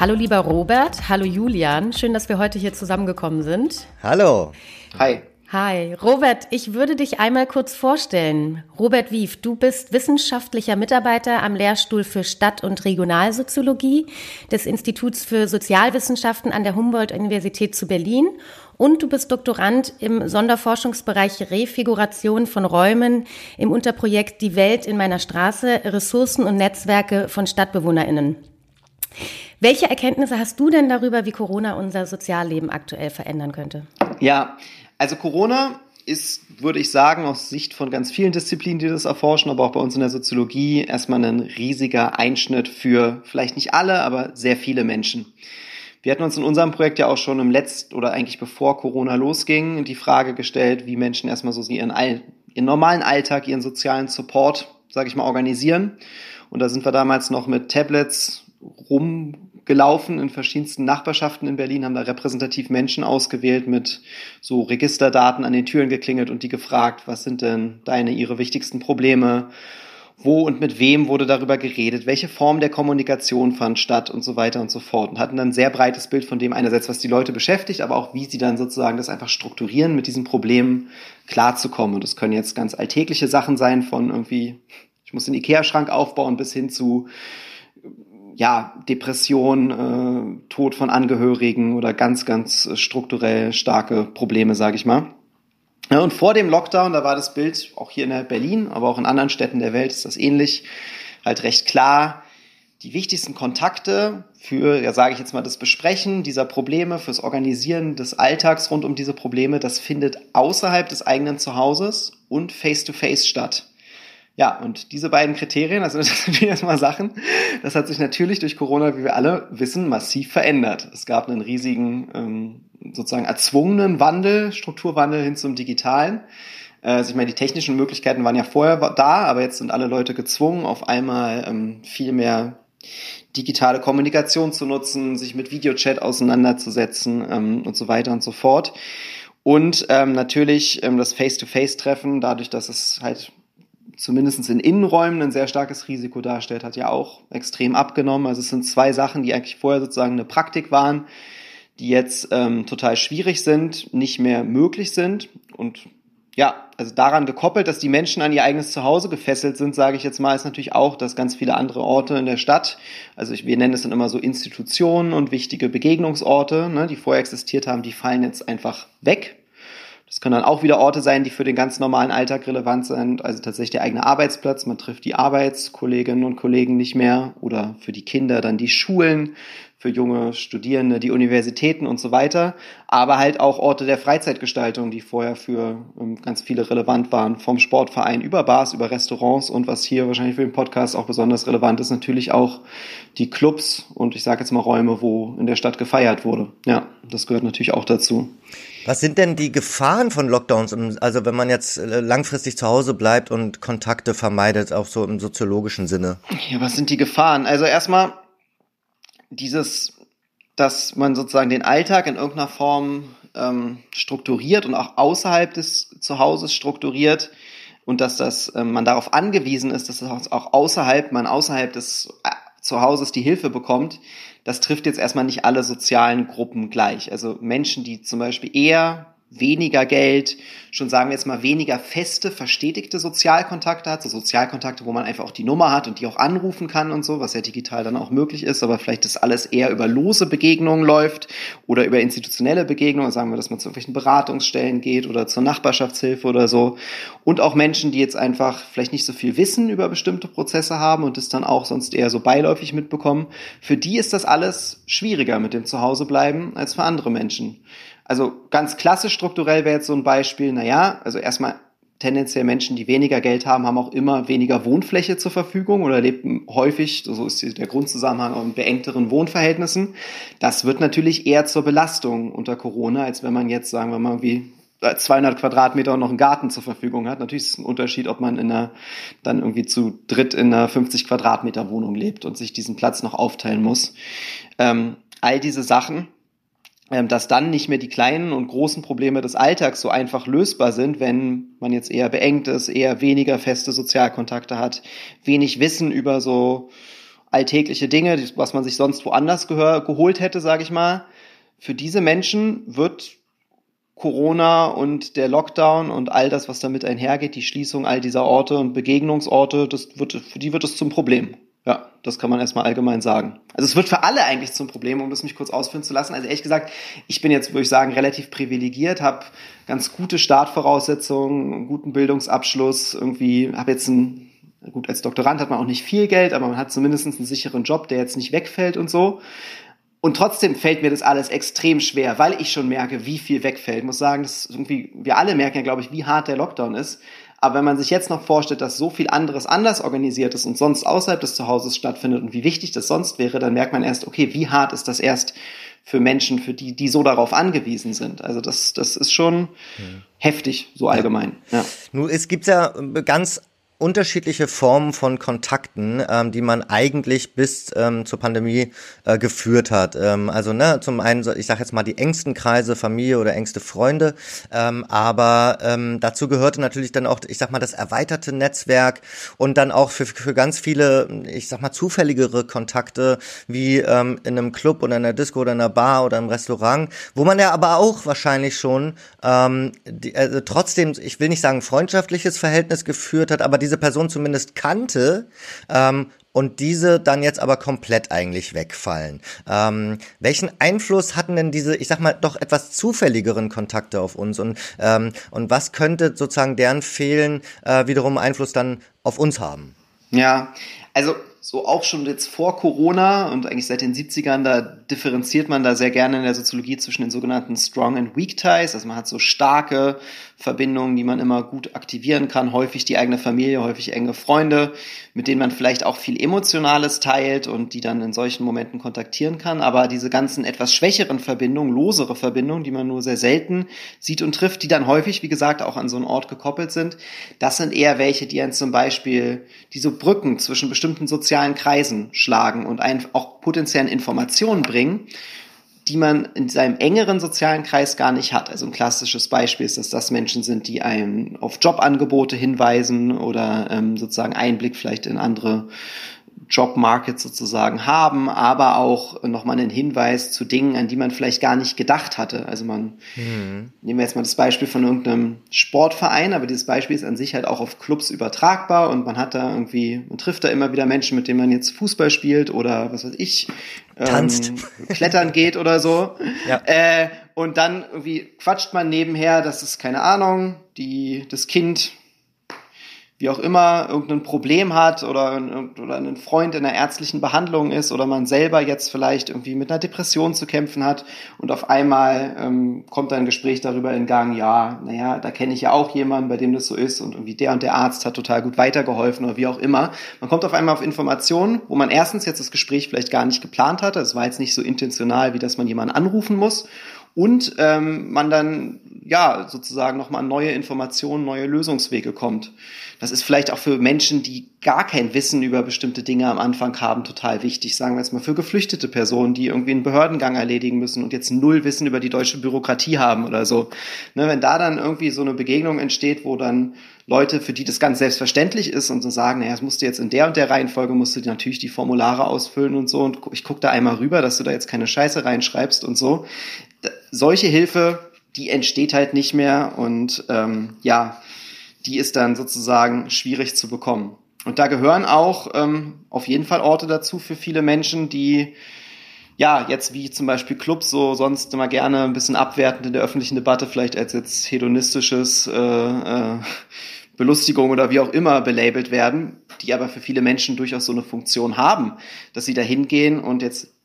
Hallo lieber Robert, hallo Julian, schön, dass wir heute hier zusammengekommen sind. Hallo. Hi. Hi, Robert, ich würde dich einmal kurz vorstellen. Robert Wief, du bist wissenschaftlicher Mitarbeiter am Lehrstuhl für Stadt- und Regionalsoziologie des Instituts für Sozialwissenschaften an der Humboldt-Universität zu Berlin und du bist Doktorand im Sonderforschungsbereich Refiguration von Räumen im Unterprojekt Die Welt in meiner Straße, Ressourcen und Netzwerke von StadtbewohnerInnen. Welche Erkenntnisse hast du denn darüber, wie Corona unser Sozialleben aktuell verändern könnte? Ja, also Corona ist, würde ich sagen, aus Sicht von ganz vielen Disziplinen, die das erforschen, aber auch bei uns in der Soziologie, erstmal ein riesiger Einschnitt für vielleicht nicht alle, aber sehr viele Menschen. Wir hatten uns in unserem Projekt ja auch schon im letzten oder eigentlich bevor Corona losging, die Frage gestellt, wie Menschen erstmal so ihren, ihren normalen Alltag, ihren sozialen Support, sage ich mal, organisieren. Und da sind wir damals noch mit Tablets rumgelaufen in verschiedensten Nachbarschaften in Berlin, haben da repräsentativ Menschen ausgewählt, mit so Registerdaten an den Türen geklingelt und die gefragt, was sind denn deine, ihre wichtigsten Probleme? Wo und mit wem wurde darüber geredet? Welche Form der Kommunikation fand statt und so weiter und so fort? Und hatten dann ein sehr breites Bild von dem einerseits, was die Leute beschäftigt, aber auch wie sie dann sozusagen das einfach strukturieren, mit diesen Problemen klarzukommen. Und das können jetzt ganz alltägliche Sachen sein von irgendwie, ich muss den Ikea-Schrank aufbauen bis hin zu ja, Depression, äh, Tod von Angehörigen oder ganz, ganz strukturell starke Probleme, sage ich mal. Ja, und vor dem Lockdown, da war das Bild auch hier in Berlin, aber auch in anderen Städten der Welt ist das ähnlich, halt recht klar. Die wichtigsten Kontakte für, ja sage ich jetzt mal, das Besprechen dieser Probleme, fürs Organisieren des Alltags rund um diese Probleme, das findet außerhalb des eigenen Zuhauses und face-to-face -face statt. Ja, und diese beiden Kriterien, also das sind erstmal Sachen, das hat sich natürlich durch Corona, wie wir alle wissen, massiv verändert. Es gab einen riesigen, ähm, sozusagen erzwungenen Wandel, Strukturwandel hin zum Digitalen. Äh, also ich meine, die technischen Möglichkeiten waren ja vorher da, aber jetzt sind alle Leute gezwungen, auf einmal ähm, viel mehr digitale Kommunikation zu nutzen, sich mit Videochat auseinanderzusetzen ähm, und so weiter und so fort. Und ähm, natürlich das Face-to-Face-Treffen, dadurch, dass es halt zumindest in Innenräumen ein sehr starkes Risiko darstellt, hat ja auch extrem abgenommen. Also es sind zwei Sachen, die eigentlich vorher sozusagen eine Praktik waren, die jetzt ähm, total schwierig sind, nicht mehr möglich sind. Und ja, also daran gekoppelt, dass die Menschen an ihr eigenes Zuhause gefesselt sind, sage ich jetzt mal, ist natürlich auch, dass ganz viele andere Orte in der Stadt, also ich, wir nennen es dann immer so Institutionen und wichtige Begegnungsorte, ne, die vorher existiert haben, die fallen jetzt einfach weg. Das können dann auch wieder Orte sein, die für den ganz normalen Alltag relevant sind. Also tatsächlich der eigene Arbeitsplatz. Man trifft die Arbeitskolleginnen und Kollegen nicht mehr oder für die Kinder dann die Schulen, für junge Studierende die Universitäten und so weiter. Aber halt auch Orte der Freizeitgestaltung, die vorher für ähm, ganz viele relevant waren. Vom Sportverein über Bars, über Restaurants und was hier wahrscheinlich für den Podcast auch besonders relevant ist, natürlich auch die Clubs und ich sage jetzt mal Räume, wo in der Stadt gefeiert wurde. Ja, das gehört natürlich auch dazu. Was sind denn die Gefahren von Lockdowns? Also wenn man jetzt äh, langfristig zu Hause bleibt und Kontakte vermeidet, auch so im soziologischen Sinne. Ja, was sind die Gefahren? Also erstmal dieses, dass man sozusagen den Alltag in irgendeiner Form ähm, strukturiert und auch außerhalb des Zuhauses strukturiert und dass das ähm, man darauf angewiesen ist, dass das auch außerhalb man außerhalb des äh, Zuhauses die Hilfe bekommt, das trifft jetzt erstmal nicht alle sozialen Gruppen gleich. Also Menschen, die zum Beispiel eher weniger Geld, schon sagen wir jetzt mal weniger feste, verstetigte Sozialkontakte hat, so Sozialkontakte, wo man einfach auch die Nummer hat und die auch anrufen kann und so, was ja digital dann auch möglich ist, aber vielleicht das alles eher über lose Begegnungen läuft oder über institutionelle Begegnungen, sagen wir, dass man zu irgendwelchen Beratungsstellen geht oder zur Nachbarschaftshilfe oder so. Und auch Menschen, die jetzt einfach vielleicht nicht so viel Wissen über bestimmte Prozesse haben und das dann auch sonst eher so beiläufig mitbekommen, für die ist das alles schwieriger mit dem Zuhausebleiben als für andere Menschen. Also ganz klassisch strukturell wäre jetzt so ein Beispiel, naja, also erstmal tendenziell Menschen, die weniger Geld haben, haben auch immer weniger Wohnfläche zur Verfügung oder leben häufig, so ist der Grundzusammenhang, in beengteren Wohnverhältnissen. Das wird natürlich eher zur Belastung unter Corona, als wenn man jetzt, sagen wir mal, irgendwie 200 Quadratmeter und noch einen Garten zur Verfügung hat. Natürlich ist es ein Unterschied, ob man in einer, dann irgendwie zu dritt in einer 50 Quadratmeter Wohnung lebt und sich diesen Platz noch aufteilen muss. Ähm, all diese Sachen dass dann nicht mehr die kleinen und großen Probleme des Alltags so einfach lösbar sind, wenn man jetzt eher beengt ist, eher weniger feste Sozialkontakte hat, wenig Wissen über so alltägliche Dinge, was man sich sonst woanders geholt hätte, sage ich mal. Für diese Menschen wird Corona und der Lockdown und all das, was damit einhergeht, die Schließung all dieser Orte und Begegnungsorte, das wird, für die wird es zum Problem. Ja, das kann man erstmal allgemein sagen. Also es wird für alle eigentlich zum Problem, um das mich kurz ausführen zu lassen. Also ehrlich gesagt, ich bin jetzt, würde ich sagen, relativ privilegiert, habe ganz gute Startvoraussetzungen, einen guten Bildungsabschluss, irgendwie habe jetzt ein, gut, als Doktorand hat man auch nicht viel Geld, aber man hat zumindest einen sicheren Job, der jetzt nicht wegfällt und so. Und trotzdem fällt mir das alles extrem schwer, weil ich schon merke, wie viel wegfällt. Ich muss sagen, dass irgendwie, wir alle merken ja, glaube ich, wie hart der Lockdown ist. Aber wenn man sich jetzt noch vorstellt, dass so viel anderes anders organisiert ist und sonst außerhalb des Zuhauses stattfindet und wie wichtig das sonst wäre, dann merkt man erst, okay, wie hart ist das erst für Menschen, für die, die so darauf angewiesen sind. Also das, das ist schon mhm. heftig, so allgemein. Ja. Nun, es gibt ja ganz unterschiedliche Formen von Kontakten, ähm, die man eigentlich bis ähm, zur Pandemie äh, geführt hat. Ähm, also ne, zum einen, ich sage jetzt mal die engsten Kreise, Familie oder engste Freunde, ähm, aber ähm, dazu gehörte natürlich dann auch, ich sag mal, das erweiterte Netzwerk und dann auch für, für ganz viele, ich sag mal, zufälligere Kontakte wie ähm, in einem Club oder in einer Disco oder in einer Bar oder im Restaurant, wo man ja aber auch wahrscheinlich schon ähm, die, also trotzdem, ich will nicht sagen freundschaftliches Verhältnis geführt hat, aber die diese Person zumindest kannte ähm, und diese dann jetzt aber komplett eigentlich wegfallen. Ähm, welchen Einfluss hatten denn diese, ich sag mal, doch etwas zufälligeren Kontakte auf uns und, ähm, und was könnte sozusagen deren Fehlen äh, wiederum Einfluss dann auf uns haben? Ja, also so auch schon jetzt vor Corona und eigentlich seit den 70ern, da differenziert man da sehr gerne in der Soziologie zwischen den sogenannten Strong and Weak Ties. Also man hat so starke Verbindungen, die man immer gut aktivieren kann, häufig die eigene Familie, häufig enge Freunde, mit denen man vielleicht auch viel Emotionales teilt und die dann in solchen Momenten kontaktieren kann. Aber diese ganzen etwas schwächeren Verbindungen, losere Verbindungen, die man nur sehr selten sieht und trifft, die dann häufig, wie gesagt, auch an so einen Ort gekoppelt sind, das sind eher welche, die einen zum Beispiel diese Brücken zwischen bestimmten sozialen Kreisen schlagen und einen auch potenziellen Informationen bringen, die man in seinem engeren sozialen Kreis gar nicht hat. Also ein klassisches Beispiel ist, dass das Menschen sind, die einem auf Jobangebote hinweisen oder ähm, sozusagen Einblick vielleicht in andere Jobmarket sozusagen haben, aber auch nochmal einen Hinweis zu Dingen, an die man vielleicht gar nicht gedacht hatte. Also man, mhm. nehmen wir jetzt mal das Beispiel von irgendeinem Sportverein, aber dieses Beispiel ist an sich halt auch auf Clubs übertragbar und man hat da irgendwie, man trifft da immer wieder Menschen, mit denen man jetzt Fußball spielt oder was weiß ich, tanzt, ähm, klettern geht oder so. Ja. Äh, und dann irgendwie quatscht man nebenher, dass es keine Ahnung, die das Kind wie auch immer irgendein Problem hat oder, oder ein Freund in einer ärztlichen Behandlung ist oder man selber jetzt vielleicht irgendwie mit einer Depression zu kämpfen hat und auf einmal ähm, kommt ein Gespräch darüber in Gang, ja, naja, da kenne ich ja auch jemanden, bei dem das so ist und irgendwie der und der Arzt hat total gut weitergeholfen oder wie auch immer. Man kommt auf einmal auf Informationen, wo man erstens jetzt das Gespräch vielleicht gar nicht geplant hatte, es war jetzt nicht so intentional, wie dass man jemanden anrufen muss und ähm, man dann ja sozusagen nochmal neue Informationen, neue Lösungswege kommt. Das ist vielleicht auch für Menschen, die gar kein Wissen über bestimmte Dinge am Anfang haben, total wichtig. Sagen wir jetzt mal für geflüchtete Personen, die irgendwie einen Behördengang erledigen müssen und jetzt null Wissen über die deutsche Bürokratie haben oder so. Ne, wenn da dann irgendwie so eine Begegnung entsteht, wo dann Leute, für die das ganz selbstverständlich ist und so sagen, naja, es musst du jetzt in der und der Reihenfolge, musst du natürlich die Formulare ausfüllen und so und ich guck da einmal rüber, dass du da jetzt keine Scheiße reinschreibst und so. Solche Hilfe, die entsteht halt nicht mehr und ähm, ja, die ist dann sozusagen schwierig zu bekommen. Und da gehören auch ähm, auf jeden Fall Orte dazu für viele Menschen, die ja, jetzt wie zum Beispiel Clubs so sonst immer gerne ein bisschen abwertend in der öffentlichen Debatte vielleicht als jetzt hedonistisches äh, äh, Belustigung oder wie auch immer belabelt werden, die aber für viele Menschen durchaus so eine Funktion haben, dass sie da hingehen und jetzt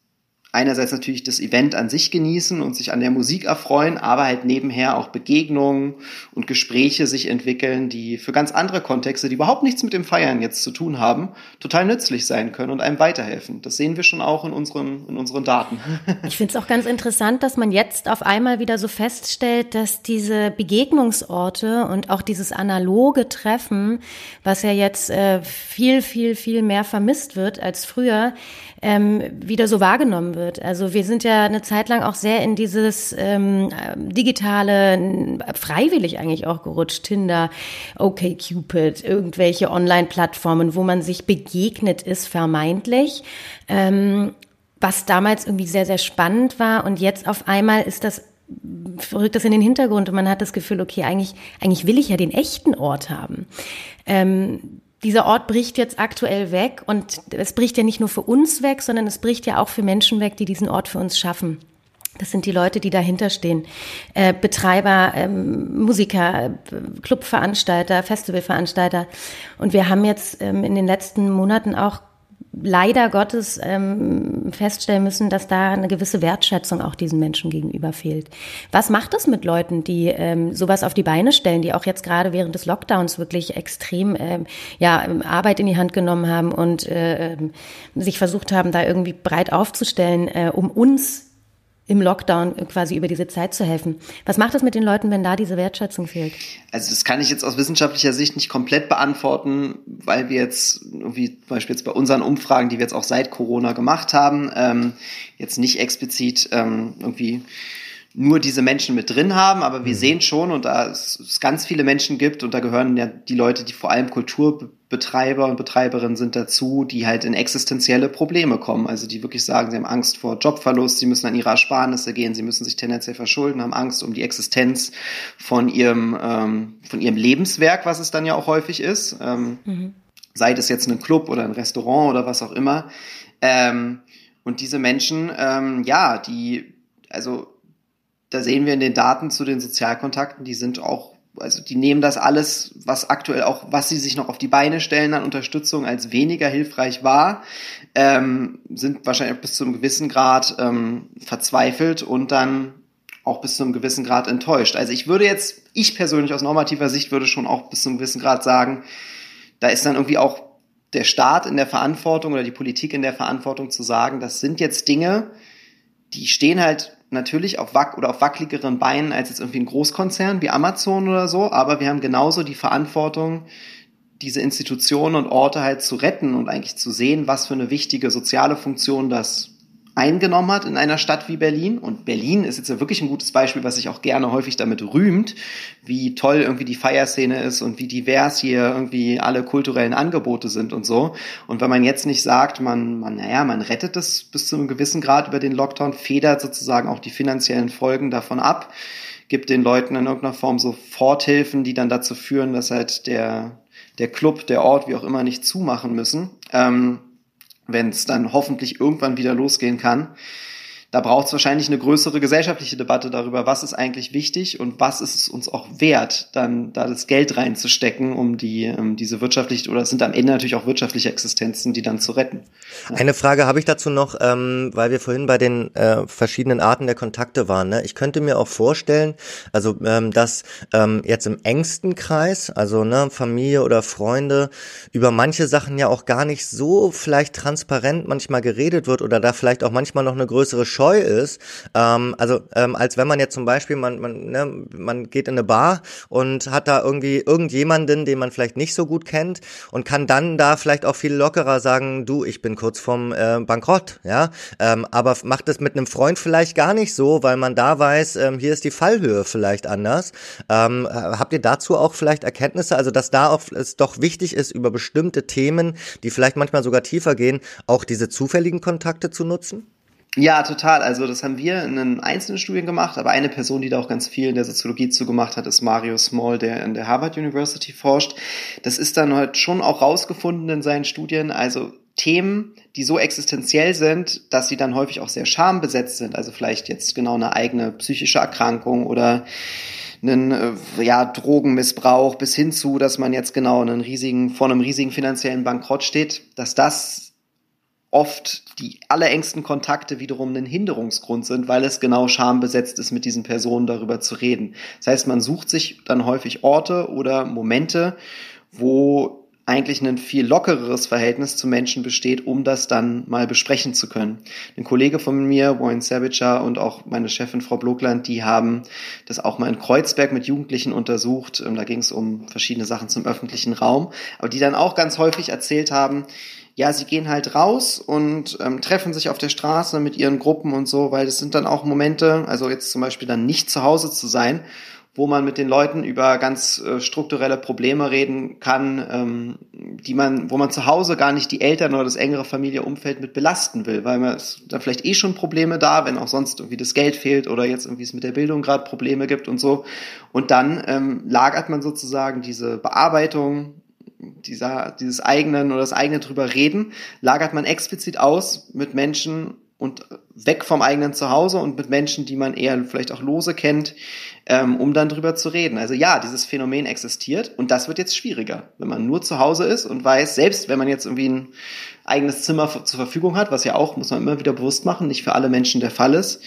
einerseits natürlich das Event an sich genießen und sich an der Musik erfreuen, aber halt nebenher auch Begegnungen und Gespräche sich entwickeln, die für ganz andere Kontexte, die überhaupt nichts mit dem Feiern jetzt zu tun haben, total nützlich sein können und einem weiterhelfen. Das sehen wir schon auch in unseren, in unseren Daten. Ich finde es auch ganz interessant, dass man jetzt auf einmal wieder so feststellt, dass diese Begegnungsorte und auch dieses analoge Treffen, was ja jetzt äh, viel, viel, viel mehr vermisst wird als früher, ähm, wieder so wahrgenommen wird. Also wir sind ja eine Zeit lang auch sehr in dieses ähm, digitale, freiwillig eigentlich auch gerutscht. Tinder, OkCupid, irgendwelche Online-Plattformen, wo man sich begegnet ist, vermeintlich. Ähm, was damals irgendwie sehr, sehr spannend war. Und jetzt auf einmal ist das rückt das in den Hintergrund und man hat das Gefühl, okay, eigentlich, eigentlich will ich ja den echten Ort haben. Ähm, dieser Ort bricht jetzt aktuell weg und es bricht ja nicht nur für uns weg, sondern es bricht ja auch für Menschen weg, die diesen Ort für uns schaffen. Das sind die Leute, die dahinter stehen. Äh, Betreiber, ähm, Musiker, Clubveranstalter, Festivalveranstalter. Und wir haben jetzt ähm, in den letzten Monaten auch leider Gottes ähm, feststellen müssen, dass da eine gewisse Wertschätzung auch diesen Menschen gegenüber fehlt. Was macht es mit Leuten, die ähm, sowas auf die Beine stellen, die auch jetzt gerade während des Lockdowns wirklich extrem ähm, ja, Arbeit in die Hand genommen haben und äh, ähm, sich versucht haben, da irgendwie breit aufzustellen, äh, um uns im Lockdown quasi über diese Zeit zu helfen. Was macht das mit den Leuten, wenn da diese Wertschätzung fehlt? Also das kann ich jetzt aus wissenschaftlicher Sicht nicht komplett beantworten, weil wir jetzt irgendwie zum Beispiel jetzt bei unseren Umfragen, die wir jetzt auch seit Corona gemacht haben, ähm, jetzt nicht explizit ähm, irgendwie nur diese Menschen mit drin haben, aber wir mhm. sehen schon, und da es, ganz viele Menschen gibt, und da gehören ja die Leute, die vor allem Kulturbetreiber und Betreiberinnen sind dazu, die halt in existenzielle Probleme kommen. Also die wirklich sagen, sie haben Angst vor Jobverlust, sie müssen an ihre Ersparnisse gehen, sie müssen sich tendenziell verschulden, haben Angst um die Existenz von ihrem, ähm, von ihrem Lebenswerk, was es dann ja auch häufig ist. Ähm, mhm. Sei das jetzt ein Club oder ein Restaurant oder was auch immer. Ähm, und diese Menschen, ähm, ja, die, also da sehen wir in den Daten zu den Sozialkontakten, die sind auch, also die nehmen das alles, was aktuell auch, was sie sich noch auf die Beine stellen an Unterstützung als weniger hilfreich war, ähm, sind wahrscheinlich bis zu einem gewissen Grad ähm, verzweifelt und dann auch bis zu einem gewissen Grad enttäuscht. Also ich würde jetzt, ich persönlich aus normativer Sicht würde schon auch bis zu einem gewissen Grad sagen, da ist dann irgendwie auch der Staat in der Verantwortung oder die Politik in der Verantwortung zu sagen, das sind jetzt Dinge, die stehen halt natürlich auf wack oder auf wackeligeren Beinen als jetzt irgendwie ein Großkonzern wie Amazon oder so, aber wir haben genauso die Verantwortung, diese Institutionen und Orte halt zu retten und eigentlich zu sehen, was für eine wichtige soziale Funktion das eingenommen hat in einer Stadt wie Berlin. Und Berlin ist jetzt ja wirklich ein gutes Beispiel, was sich auch gerne häufig damit rühmt, wie toll irgendwie die Feierszene ist und wie divers hier irgendwie alle kulturellen Angebote sind und so. Und wenn man jetzt nicht sagt, man, man, naja, man rettet es bis zu einem gewissen Grad über den Lockdown, federt sozusagen auch die finanziellen Folgen davon ab, gibt den Leuten in irgendeiner Form so Forthilfen, die dann dazu führen, dass halt der, der Club, der Ort, wie auch immer, nicht zumachen müssen. Ähm, wenn es dann hoffentlich irgendwann wieder losgehen kann da braucht es wahrscheinlich eine größere gesellschaftliche Debatte darüber, was ist eigentlich wichtig und was ist es uns auch wert, dann da das Geld reinzustecken, um die um diese wirtschaftlich oder es sind am Ende natürlich auch wirtschaftliche Existenzen, die dann zu retten. Eine Frage habe ich dazu noch, ähm, weil wir vorhin bei den äh, verschiedenen Arten der Kontakte waren. Ne? Ich könnte mir auch vorstellen, also ähm, dass ähm, jetzt im engsten Kreis, also ne, Familie oder Freunde, über manche Sachen ja auch gar nicht so vielleicht transparent manchmal geredet wird oder da vielleicht auch manchmal noch eine größere Chance scheu ist, ähm, also ähm, als wenn man jetzt zum Beispiel, man, man, ne, man geht in eine Bar und hat da irgendwie irgendjemanden, den man vielleicht nicht so gut kennt und kann dann da vielleicht auch viel lockerer sagen, du, ich bin kurz vorm äh, Bankrott, ja, ähm, aber macht es mit einem Freund vielleicht gar nicht so, weil man da weiß, ähm, hier ist die Fallhöhe vielleicht anders. Ähm, habt ihr dazu auch vielleicht Erkenntnisse, also dass da auch es doch wichtig ist, über bestimmte Themen, die vielleicht manchmal sogar tiefer gehen, auch diese zufälligen Kontakte zu nutzen? Ja, total. Also das haben wir in einzelnen Studien gemacht, aber eine Person, die da auch ganz viel in der Soziologie zugemacht hat, ist Mario Small, der in der Harvard University forscht. Das ist dann halt schon auch rausgefunden in seinen Studien. Also Themen, die so existenziell sind, dass sie dann häufig auch sehr schambesetzt sind. Also vielleicht jetzt genau eine eigene psychische Erkrankung oder einen äh, ja, Drogenmissbrauch bis hin zu, dass man jetzt genau einen riesigen, vor einem riesigen finanziellen Bankrott steht, dass das oft die allerengsten Kontakte wiederum ein Hinderungsgrund sind, weil es genau schambesetzt ist, mit diesen Personen darüber zu reden. Das heißt, man sucht sich dann häufig Orte oder Momente, wo eigentlich ein viel lockereres Verhältnis zu Menschen besteht, um das dann mal besprechen zu können. Ein Kollege von mir, Warren Savager und auch meine Chefin Frau Blokland, die haben das auch mal in Kreuzberg mit Jugendlichen untersucht. Ähm, da ging es um verschiedene Sachen zum öffentlichen Raum, aber die dann auch ganz häufig erzählt haben, ja, sie gehen halt raus und ähm, treffen sich auf der Straße mit ihren Gruppen und so, weil das sind dann auch Momente, also jetzt zum Beispiel dann nicht zu Hause zu sein, wo man mit den Leuten über ganz äh, strukturelle Probleme reden kann, ähm, die man, wo man zu Hause gar nicht die Eltern oder das engere Familienumfeld mit belasten will, weil man es da vielleicht eh schon Probleme da, wenn auch sonst irgendwie das Geld fehlt oder jetzt irgendwie es mit der Bildung gerade Probleme gibt und so. Und dann ähm, lagert man sozusagen diese Bearbeitung dieser, dieses eigenen oder das eigene drüber reden, lagert man explizit aus mit Menschen und weg vom eigenen Zuhause und mit Menschen, die man eher vielleicht auch lose kennt, ähm, um dann drüber zu reden. Also ja, dieses Phänomen existiert und das wird jetzt schwieriger, wenn man nur zu Hause ist und weiß, selbst wenn man jetzt irgendwie ein eigenes Zimmer zur Verfügung hat, was ja auch, muss man immer wieder bewusst machen, nicht für alle Menschen der Fall ist,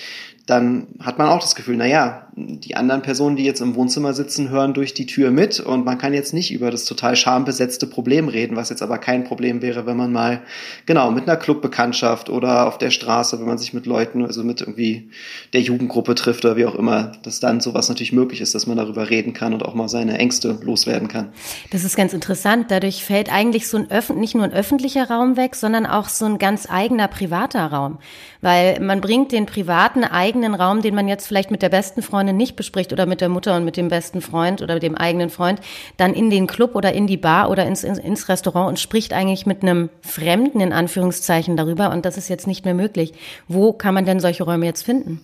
dann hat man auch das Gefühl, na ja, die anderen Personen, die jetzt im Wohnzimmer sitzen, hören durch die Tür mit und man kann jetzt nicht über das total schambesetzte Problem reden, was jetzt aber kein Problem wäre, wenn man mal, genau, mit einer Clubbekanntschaft oder auf der Straße, wenn man sich mit Leuten, also mit irgendwie der Jugendgruppe trifft oder wie auch immer, dass dann sowas natürlich möglich ist, dass man darüber reden kann und auch mal seine Ängste loswerden kann. Das ist ganz interessant. Dadurch fällt eigentlich so ein Öff nicht nur ein öffentlicher Raum weg, sondern auch so ein ganz eigener privater Raum. Weil man bringt den privaten eigenen Raum, den man jetzt vielleicht mit der besten Freundin nicht bespricht oder mit der Mutter und mit dem besten Freund oder dem eigenen Freund, dann in den Club oder in die Bar oder ins, ins Restaurant und spricht eigentlich mit einem Fremden in Anführungszeichen darüber. Und das ist jetzt nicht mehr möglich. Wo kann man denn solche Räume jetzt finden?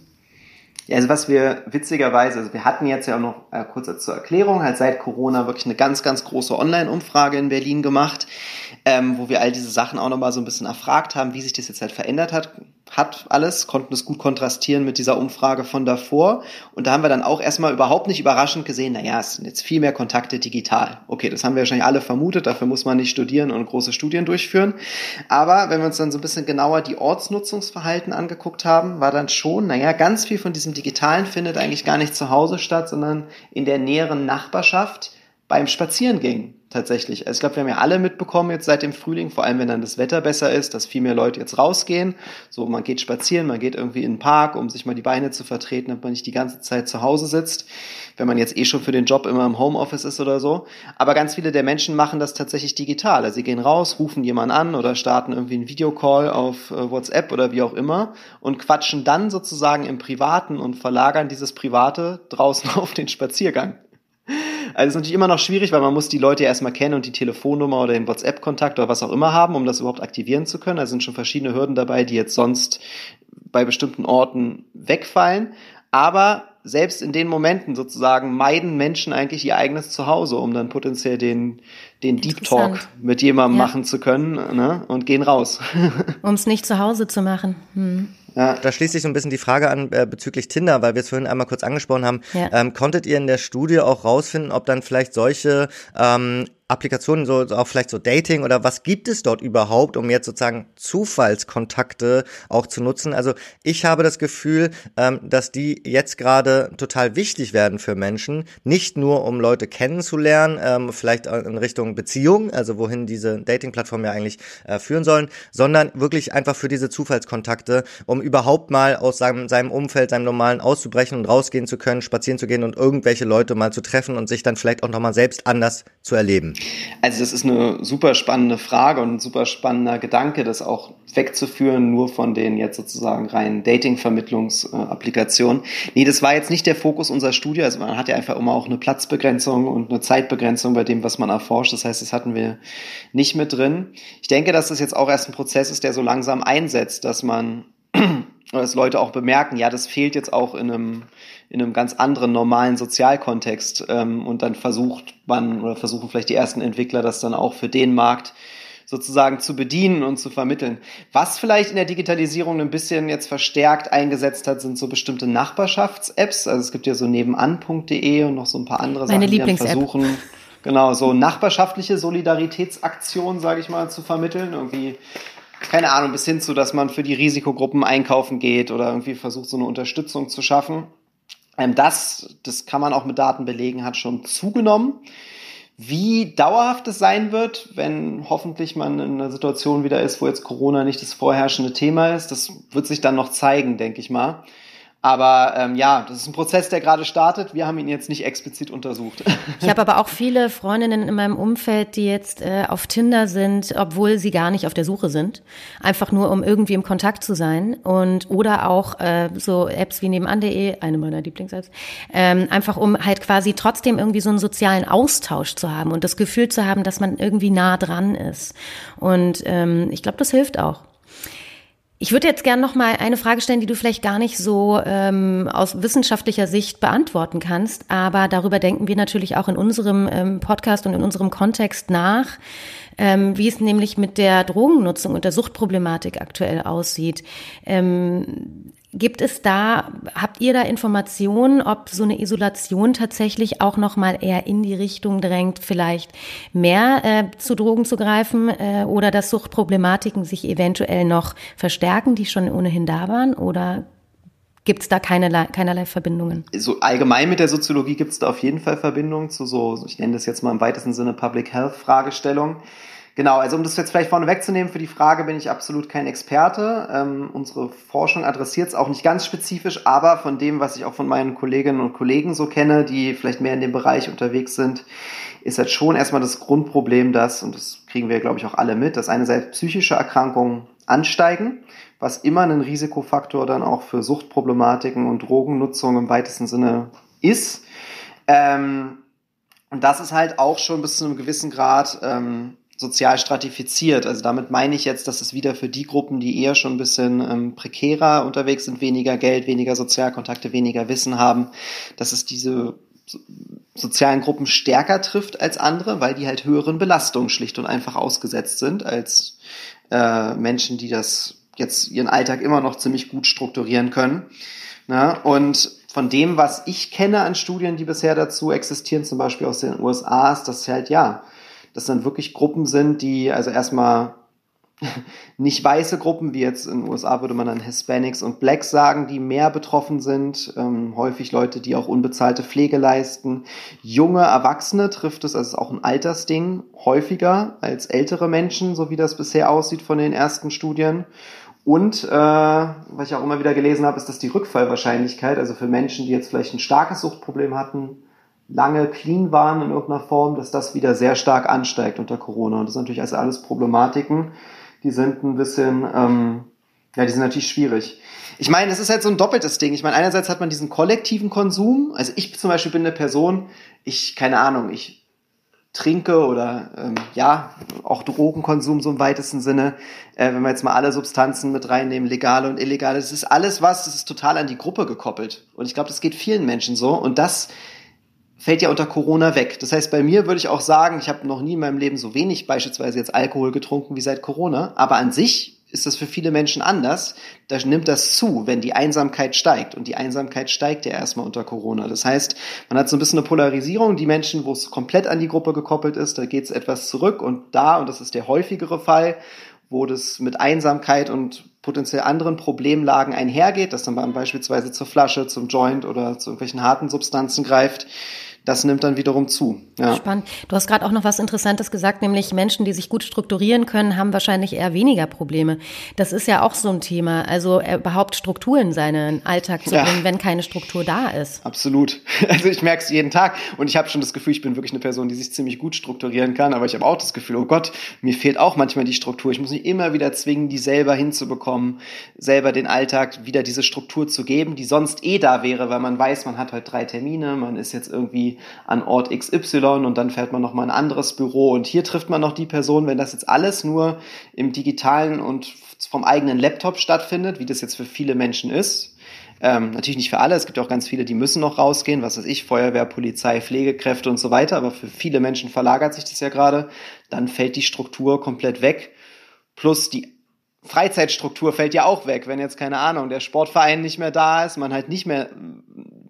Ja, also was wir witzigerweise, also wir hatten jetzt ja auch noch äh, kurz zur Erklärung, halt seit Corona wirklich eine ganz, ganz große Online-Umfrage in Berlin gemacht, ähm, wo wir all diese Sachen auch nochmal so ein bisschen erfragt haben, wie sich das jetzt halt verändert hat hat alles, konnten es gut kontrastieren mit dieser Umfrage von davor. Und da haben wir dann auch erstmal überhaupt nicht überraschend gesehen, naja, es sind jetzt viel mehr Kontakte digital. Okay, das haben wir wahrscheinlich alle vermutet, dafür muss man nicht studieren und große Studien durchführen. Aber wenn wir uns dann so ein bisschen genauer die Ortsnutzungsverhalten angeguckt haben, war dann schon, naja, ganz viel von diesem Digitalen findet eigentlich gar nicht zu Hause statt, sondern in der näheren Nachbarschaft beim Spazierengehen tatsächlich. Also ich glaube, wir haben ja alle mitbekommen jetzt seit dem Frühling, vor allem wenn dann das Wetter besser ist, dass viel mehr Leute jetzt rausgehen. So, man geht spazieren, man geht irgendwie in den Park, um sich mal die Beine zu vertreten, damit man nicht die ganze Zeit zu Hause sitzt, wenn man jetzt eh schon für den Job immer im Homeoffice ist oder so. Aber ganz viele der Menschen machen das tatsächlich digital. Also sie gehen raus, rufen jemanden an oder starten irgendwie einen Videocall auf äh, WhatsApp oder wie auch immer und quatschen dann sozusagen im Privaten und verlagern dieses Private draußen auf den Spaziergang. Also es ist natürlich immer noch schwierig, weil man muss die Leute ja erstmal kennen und die Telefonnummer oder den WhatsApp-Kontakt oder was auch immer haben, um das überhaupt aktivieren zu können. Da sind schon verschiedene Hürden dabei, die jetzt sonst bei bestimmten Orten wegfallen. Aber selbst in den Momenten sozusagen meiden Menschen eigentlich ihr eigenes Zuhause, um dann potenziell den, den Deep Talk mit jemandem ja. machen zu können ne? und gehen raus. um es nicht zu Hause zu machen. Hm. Ja. Da schließt sich so ein bisschen die Frage an äh, bezüglich Tinder, weil wir es vorhin einmal kurz angesprochen haben. Ja. Ähm, konntet ihr in der Studie auch rausfinden, ob dann vielleicht solche ähm, Applikationen, so auch vielleicht so Dating oder was gibt es dort überhaupt, um jetzt sozusagen Zufallskontakte auch zu nutzen? Also ich habe das Gefühl, ähm, dass die jetzt gerade total wichtig werden für Menschen, nicht nur um Leute kennenzulernen, ähm, vielleicht in Richtung Beziehung, also wohin diese Dating-Plattformen ja eigentlich äh, führen sollen, sondern wirklich einfach für diese Zufallskontakte, um überhaupt mal aus seinem, seinem Umfeld, seinem normalen auszubrechen und rausgehen zu können, spazieren zu gehen und irgendwelche Leute mal zu treffen und sich dann vielleicht auch nochmal selbst anders zu erleben. Also das ist eine super spannende Frage und ein super spannender Gedanke, das auch wegzuführen, nur von den jetzt sozusagen reinen Dating-Vermittlungsapplikationen. Nee, das war jetzt nicht der Fokus unserer Studie. Also man hat ja einfach immer auch eine Platzbegrenzung und eine Zeitbegrenzung bei dem, was man erforscht. Das heißt, das hatten wir nicht mit drin. Ich denke, dass das jetzt auch erst ein Prozess ist, der so langsam einsetzt, dass man dass Leute auch bemerken, ja, das fehlt jetzt auch in einem, in einem ganz anderen normalen Sozialkontext. Ähm, und dann versucht man oder versuchen vielleicht die ersten Entwickler das dann auch für den Markt sozusagen zu bedienen und zu vermitteln. Was vielleicht in der Digitalisierung ein bisschen jetzt verstärkt eingesetzt hat, sind so bestimmte Nachbarschafts-Apps. Also es gibt ja so nebenan.de und noch so ein paar andere Meine Sachen, die dann versuchen, genau, so nachbarschaftliche Solidaritätsaktionen, sage ich mal, zu vermitteln. Irgendwie keine Ahnung, bis hin zu, dass man für die Risikogruppen einkaufen geht oder irgendwie versucht, so eine Unterstützung zu schaffen. Ähm, das, das kann man auch mit Daten belegen, hat schon zugenommen. Wie dauerhaft es sein wird, wenn hoffentlich man in einer Situation wieder ist, wo jetzt Corona nicht das vorherrschende Thema ist, das wird sich dann noch zeigen, denke ich mal. Aber ähm, ja, das ist ein Prozess, der gerade startet. Wir haben ihn jetzt nicht explizit untersucht. Ich habe aber auch viele Freundinnen in meinem Umfeld, die jetzt äh, auf Tinder sind, obwohl sie gar nicht auf der Suche sind. Einfach nur, um irgendwie im Kontakt zu sein. Und oder auch äh, so Apps wie nebenan.de, eine meiner Lieblings-Apps, ähm, einfach um halt quasi trotzdem irgendwie so einen sozialen Austausch zu haben und das Gefühl zu haben, dass man irgendwie nah dran ist. Und ähm, ich glaube, das hilft auch. Ich würde jetzt gerne noch mal eine Frage stellen, die du vielleicht gar nicht so ähm, aus wissenschaftlicher Sicht beantworten kannst, aber darüber denken wir natürlich auch in unserem ähm, Podcast und in unserem Kontext nach, ähm, wie es nämlich mit der Drogennutzung und der Suchtproblematik aktuell aussieht. Ähm, Gibt es da, habt ihr da Informationen, ob so eine Isolation tatsächlich auch nochmal eher in die Richtung drängt, vielleicht mehr äh, zu Drogen zu greifen äh, oder dass Suchtproblematiken sich eventuell noch verstärken, die schon ohnehin da waren? Oder gibt es da keinerlei, keinerlei Verbindungen? So allgemein mit der Soziologie gibt es da auf jeden Fall Verbindungen zu so, ich nenne das jetzt mal im weitesten Sinne Public Health Fragestellungen. Genau, also um das jetzt vielleicht vorne wegzunehmen, für die Frage bin ich absolut kein Experte. Ähm, unsere Forschung adressiert es auch nicht ganz spezifisch, aber von dem, was ich auch von meinen Kolleginnen und Kollegen so kenne, die vielleicht mehr in dem Bereich unterwegs sind, ist halt schon erstmal das Grundproblem, dass, und das kriegen wir, glaube ich, auch alle mit, dass einerseits psychische Erkrankungen ansteigen, was immer ein Risikofaktor dann auch für Suchtproblematiken und Drogennutzung im weitesten Sinne ist. Ähm, und das ist halt auch schon bis zu einem gewissen Grad ähm, sozial stratifiziert. Also damit meine ich jetzt, dass es wieder für die Gruppen, die eher schon ein bisschen ähm, prekärer unterwegs sind, weniger Geld, weniger Sozialkontakte, weniger Wissen haben, dass es diese sozialen Gruppen stärker trifft als andere, weil die halt höheren Belastungen schlicht und einfach ausgesetzt sind als äh, Menschen, die das jetzt ihren Alltag immer noch ziemlich gut strukturieren können. Na, und von dem, was ich kenne an Studien, die bisher dazu existieren, zum Beispiel aus den USA, ist das halt ja das dann wirklich Gruppen sind, die also erstmal nicht weiße Gruppen, wie jetzt in den USA würde man dann Hispanics und Blacks sagen, die mehr betroffen sind. Ähm, häufig Leute, die auch unbezahlte Pflege leisten. Junge Erwachsene trifft es, also auch ein Altersding, häufiger als ältere Menschen, so wie das bisher aussieht von den ersten Studien. Und äh, was ich auch immer wieder gelesen habe, ist, dass die Rückfallwahrscheinlichkeit, also für Menschen, die jetzt vielleicht ein starkes Suchtproblem hatten, lange clean waren in irgendeiner Form, dass das wieder sehr stark ansteigt unter Corona. Und das sind natürlich also alles Problematiken, die sind ein bisschen, ähm, ja, die sind natürlich schwierig. Ich meine, es ist halt so ein doppeltes Ding. Ich meine, einerseits hat man diesen kollektiven Konsum. Also ich zum Beispiel bin eine Person, ich, keine Ahnung, ich trinke oder ähm, ja, auch Drogenkonsum so im weitesten Sinne, äh, wenn wir jetzt mal alle Substanzen mit reinnehmen, legale und illegale, das ist alles was, das ist total an die Gruppe gekoppelt. Und ich glaube, das geht vielen Menschen so. Und das fällt ja unter Corona weg. Das heißt, bei mir würde ich auch sagen, ich habe noch nie in meinem Leben so wenig beispielsweise jetzt Alkohol getrunken wie seit Corona, aber an sich ist das für viele Menschen anders. Da nimmt das zu, wenn die Einsamkeit steigt. Und die Einsamkeit steigt ja erstmal unter Corona. Das heißt, man hat so ein bisschen eine Polarisierung. Die Menschen, wo es komplett an die Gruppe gekoppelt ist, da geht es etwas zurück. Und da, und das ist der häufigere Fall, wo das mit Einsamkeit und potenziell anderen Problemlagen einhergeht, dass dann man beispielsweise zur Flasche, zum Joint oder zu irgendwelchen harten Substanzen greift, das nimmt dann wiederum zu. Ja. Spannend. Du hast gerade auch noch was Interessantes gesagt, nämlich Menschen, die sich gut strukturieren können, haben wahrscheinlich eher weniger Probleme. Das ist ja auch so ein Thema. Also äh, überhaupt Struktur in seinen Alltag zu ja. bringen, wenn keine Struktur da ist. Absolut. Also ich merke es jeden Tag und ich habe schon das Gefühl, ich bin wirklich eine Person, die sich ziemlich gut strukturieren kann, aber ich habe auch das Gefühl, oh Gott, mir fehlt auch manchmal die Struktur. Ich muss mich immer wieder zwingen, die selber hinzubekommen, selber den Alltag wieder diese Struktur zu geben, die sonst eh da wäre, weil man weiß, man hat heute drei Termine, man ist jetzt irgendwie an Ort XY und dann fährt man noch mal ein anderes Büro und hier trifft man noch die Person. Wenn das jetzt alles nur im digitalen und vom eigenen Laptop stattfindet, wie das jetzt für viele Menschen ist, ähm, natürlich nicht für alle, es gibt auch ganz viele, die müssen noch rausgehen, was weiß ich, Feuerwehr, Polizei, Pflegekräfte und so weiter, aber für viele Menschen verlagert sich das ja gerade, dann fällt die Struktur komplett weg. Plus die Freizeitstruktur fällt ja auch weg, wenn jetzt keine Ahnung, der Sportverein nicht mehr da ist, man halt nicht mehr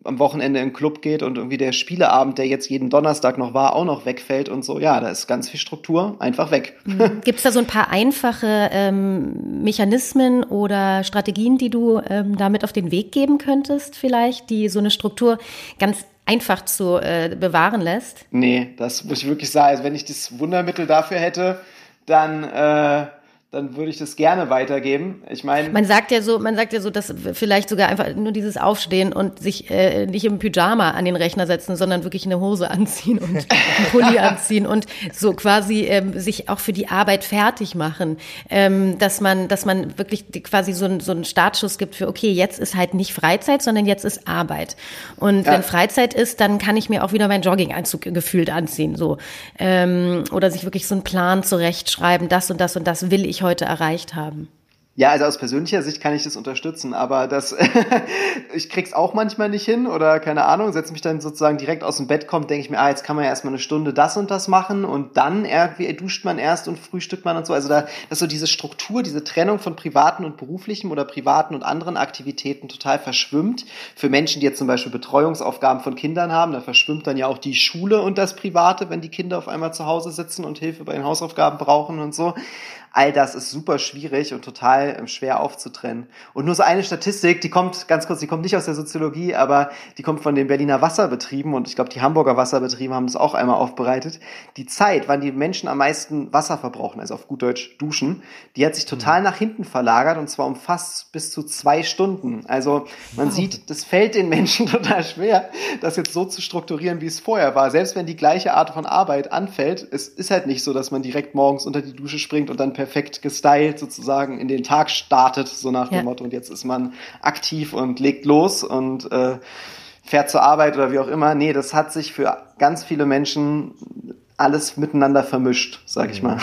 am Wochenende in den Club geht und irgendwie der Spieleabend, der jetzt jeden Donnerstag noch war, auch noch wegfällt und so. Ja, da ist ganz viel Struktur einfach weg. Mhm. Gibt es da so ein paar einfache ähm, Mechanismen oder Strategien, die du ähm, damit auf den Weg geben könntest, vielleicht, die so eine Struktur ganz einfach zu äh, bewahren lässt? Nee, das muss ich wirklich sagen. Also wenn ich das Wundermittel dafür hätte, dann äh, dann würde ich das gerne weitergeben. Ich meine, man sagt ja so, man sagt ja so, dass vielleicht sogar einfach nur dieses Aufstehen und sich äh, nicht im Pyjama an den Rechner setzen, sondern wirklich eine Hose anziehen und einen Pulli anziehen und so quasi ähm, sich auch für die Arbeit fertig machen, ähm, dass man, dass man wirklich quasi so, ein, so einen Startschuss gibt für okay, jetzt ist halt nicht Freizeit, sondern jetzt ist Arbeit. Und ja. wenn Freizeit ist, dann kann ich mir auch wieder meinen Jogginganzug gefühlt anziehen, so ähm, oder sich wirklich so einen Plan zurechtschreiben, das und das und das will ich heute erreicht haben? Ja, also aus persönlicher Sicht kann ich das unterstützen, aber das ich krieg's auch manchmal nicht hin oder keine Ahnung, setze mich dann sozusagen direkt aus dem Bett kommt, denke ich mir, ah, jetzt kann man ja erstmal eine Stunde das und das machen und dann irgendwie duscht man erst und frühstückt man und so. Also da dass so diese Struktur, diese Trennung von privaten und beruflichem oder privaten und anderen Aktivitäten total verschwimmt. Für Menschen, die jetzt zum Beispiel Betreuungsaufgaben von Kindern haben, da verschwimmt dann ja auch die Schule und das Private, wenn die Kinder auf einmal zu Hause sitzen und Hilfe bei den Hausaufgaben brauchen und so all das ist super schwierig und total ähm, schwer aufzutrennen. Und nur so eine Statistik, die kommt ganz kurz, die kommt nicht aus der Soziologie, aber die kommt von den Berliner Wasserbetrieben und ich glaube, die Hamburger Wasserbetriebe haben das auch einmal aufbereitet. Die Zeit, wann die Menschen am meisten Wasser verbrauchen, also auf gut Deutsch duschen, die hat sich total mhm. nach hinten verlagert und zwar um fast bis zu zwei Stunden. Also man wow. sieht, das fällt den Menschen total schwer, das jetzt so zu strukturieren, wie es vorher war. Selbst wenn die gleiche Art von Arbeit anfällt, es ist halt nicht so, dass man direkt morgens unter die Dusche springt und dann perfekt gestylt sozusagen in den Tag startet, so nach ja. dem Motto, und jetzt ist man aktiv und legt los und äh, fährt zur Arbeit oder wie auch immer. Nee, das hat sich für ganz viele Menschen alles miteinander vermischt, sag ich mhm. mal.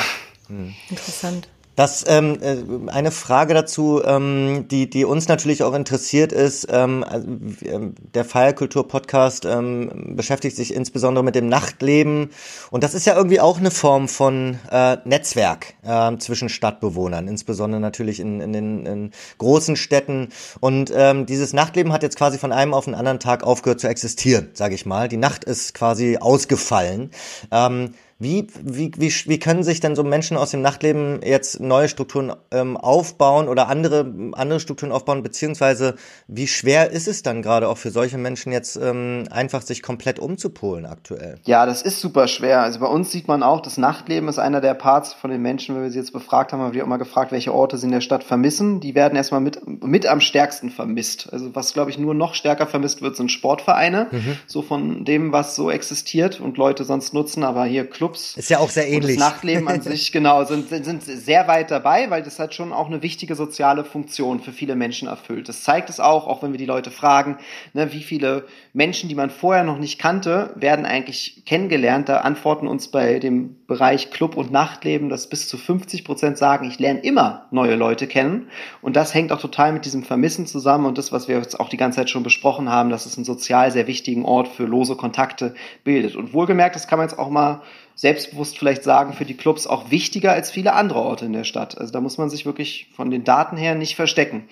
Mhm. Interessant. Das ähm, äh, eine Frage dazu, ähm, die die uns natürlich auch interessiert ist. Ähm, also, ähm, der Feierkultur Podcast ähm, beschäftigt sich insbesondere mit dem Nachtleben und das ist ja irgendwie auch eine Form von äh, Netzwerk äh, zwischen Stadtbewohnern, insbesondere natürlich in, in den in großen Städten. Und ähm, dieses Nachtleben hat jetzt quasi von einem auf den anderen Tag aufgehört zu existieren, sage ich mal. Die Nacht ist quasi ausgefallen. Ähm, wie, wie, wie, wie können sich denn so Menschen aus dem Nachtleben jetzt neue Strukturen ähm, aufbauen oder andere, andere Strukturen aufbauen, beziehungsweise wie schwer ist es dann gerade auch für solche Menschen jetzt ähm, einfach sich komplett umzupolen aktuell? Ja, das ist super schwer. Also bei uns sieht man auch, das Nachtleben ist einer der Parts von den Menschen, wenn wir sie jetzt befragt haben, haben wir auch mal gefragt, welche Orte sie in der Stadt vermissen. Die werden erstmal mit, mit am stärksten vermisst. Also was, glaube ich, nur noch stärker vermisst wird, sind Sportvereine, mhm. so von dem, was so existiert und Leute sonst nutzen, aber hier Club Clubs. Ist ja auch sehr ähnlich. Und das Nachtleben an sich, genau, sind, sind sehr weit dabei, weil das hat schon auch eine wichtige soziale Funktion für viele Menschen erfüllt. Das zeigt es auch, auch wenn wir die Leute fragen, ne, wie viele Menschen, die man vorher noch nicht kannte, werden eigentlich kennengelernt. Da antworten uns bei dem Bereich Club und Nachtleben, dass bis zu 50 Prozent sagen, ich lerne immer neue Leute kennen. Und das hängt auch total mit diesem Vermissen zusammen und das, was wir jetzt auch die ganze Zeit schon besprochen haben, dass es einen sozial sehr wichtigen Ort für lose Kontakte bildet. Und wohlgemerkt, das kann man jetzt auch mal selbstbewusst vielleicht sagen, für die Clubs auch wichtiger als viele andere Orte in der Stadt. Also da muss man sich wirklich von den Daten her nicht verstecken.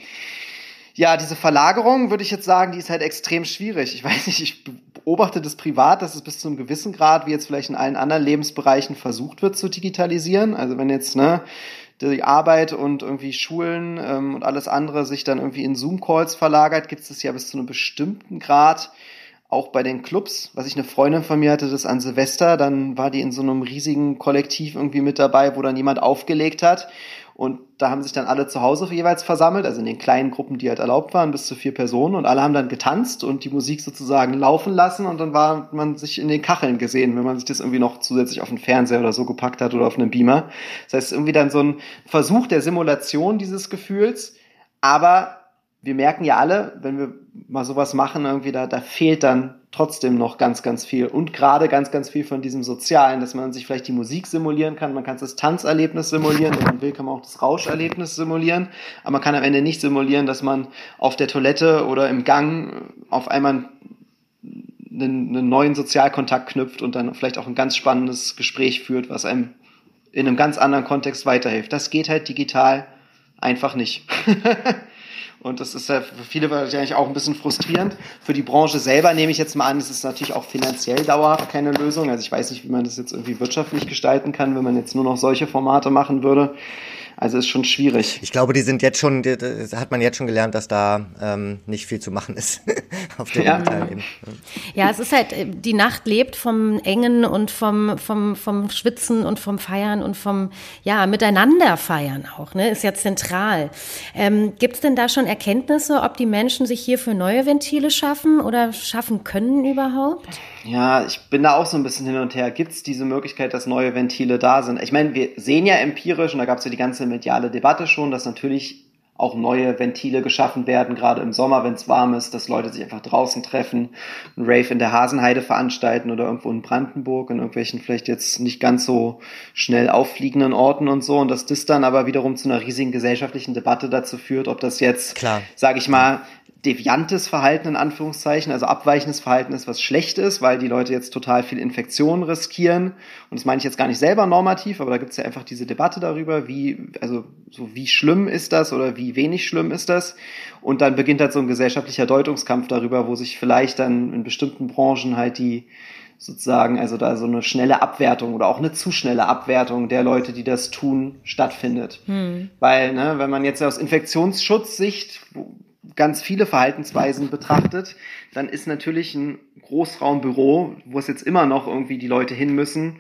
Ja, diese Verlagerung würde ich jetzt sagen, die ist halt extrem schwierig. Ich weiß nicht, ich beobachte das privat, dass es bis zu einem gewissen Grad, wie jetzt vielleicht in allen anderen Lebensbereichen versucht wird zu digitalisieren. Also wenn jetzt ne, die Arbeit und irgendwie Schulen ähm, und alles andere sich dann irgendwie in Zoom-Calls verlagert, gibt es das ja bis zu einem bestimmten Grad auch bei den Clubs, was ich eine Freundin von mir hatte, das an Silvester, dann war die in so einem riesigen Kollektiv irgendwie mit dabei, wo dann jemand aufgelegt hat. Und da haben sich dann alle zu Hause jeweils versammelt, also in den kleinen Gruppen, die halt erlaubt waren, bis zu vier Personen. Und alle haben dann getanzt und die Musik sozusagen laufen lassen. Und dann war man sich in den Kacheln gesehen, wenn man sich das irgendwie noch zusätzlich auf den Fernseher oder so gepackt hat oder auf einen Beamer. Das heißt, irgendwie dann so ein Versuch der Simulation dieses Gefühls. Aber wir merken ja alle, wenn wir mal sowas machen, irgendwie da, da fehlt dann trotzdem noch ganz, ganz viel. Und gerade ganz, ganz viel von diesem Sozialen, dass man sich vielleicht die Musik simulieren kann, man kann das Tanzerlebnis simulieren, wenn man will, kann man auch das Rauscherlebnis simulieren, aber man kann am Ende nicht simulieren, dass man auf der Toilette oder im Gang auf einmal einen, einen neuen Sozialkontakt knüpft und dann vielleicht auch ein ganz spannendes Gespräch führt, was einem in einem ganz anderen Kontext weiterhilft. Das geht halt digital einfach nicht. Und das ist ja für viele wahrscheinlich auch ein bisschen frustrierend. Für die Branche selber nehme ich jetzt mal an, es ist natürlich auch finanziell dauerhaft keine Lösung. Also ich weiß nicht, wie man das jetzt irgendwie wirtschaftlich gestalten kann, wenn man jetzt nur noch solche Formate machen würde. Also ist schon schwierig. Ich glaube, die sind jetzt schon, das hat man jetzt schon gelernt, dass da ähm, nicht viel zu machen ist auf der ja. Teilnehmen. Ja, es ist halt, äh, die Nacht lebt vom Engen und vom, vom, vom Schwitzen und vom Feiern und vom, ja, Miteinander feiern auch, ne, ist ja zentral. Ähm, Gibt es denn da schon Erkenntnisse, ob die Menschen sich hier für neue Ventile schaffen oder schaffen können überhaupt? Ja, ich bin da auch so ein bisschen hin und her. Gibt es diese Möglichkeit, dass neue Ventile da sind? Ich meine, wir sehen ja empirisch, und da gab es ja die ganze mediale Debatte schon, dass natürlich auch neue Ventile geschaffen werden, gerade im Sommer, wenn es warm ist, dass Leute sich einfach draußen treffen, ein Rave in der Hasenheide veranstalten oder irgendwo in Brandenburg, in irgendwelchen vielleicht jetzt nicht ganz so schnell auffliegenden Orten und so. Und dass das dann aber wiederum zu einer riesigen gesellschaftlichen Debatte dazu führt, ob das jetzt, sage ich mal, deviantes Verhalten in Anführungszeichen, also abweichendes Verhalten ist, was schlecht ist, weil die Leute jetzt total viel Infektionen riskieren. Und das meine ich jetzt gar nicht selber normativ, aber da gibt es ja einfach diese Debatte darüber, wie, also so wie schlimm ist das oder wie wenig schlimm ist das. Und dann beginnt halt so ein gesellschaftlicher Deutungskampf darüber, wo sich vielleicht dann in bestimmten Branchen halt die sozusagen, also da so eine schnelle Abwertung oder auch eine zu schnelle Abwertung der Leute, die das tun, stattfindet. Hm. Weil, ne, wenn man jetzt aus Infektionsschutzsicht ganz viele Verhaltensweisen betrachtet, dann ist natürlich ein Großraumbüro, wo es jetzt immer noch irgendwie die Leute hin müssen,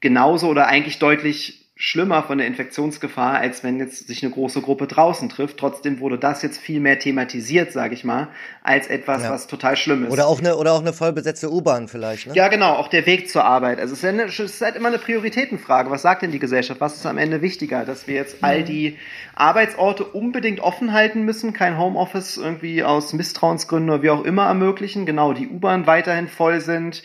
genauso oder eigentlich deutlich schlimmer von der Infektionsgefahr, als wenn jetzt sich eine große Gruppe draußen trifft. Trotzdem wurde das jetzt viel mehr thematisiert, sage ich mal, als etwas, ja. was total schlimm ist. Oder auch eine oder auch eine vollbesetzte U-Bahn vielleicht. Ne? Ja, genau, auch der Weg zur Arbeit. Also es ist, eine, es ist halt immer eine Prioritätenfrage. Was sagt denn die Gesellschaft? Was ist am Ende wichtiger, dass wir jetzt all die Arbeitsorte unbedingt offen halten müssen, kein Homeoffice irgendwie aus Misstrauensgründen oder wie auch immer ermöglichen, genau die U-Bahn weiterhin voll sind,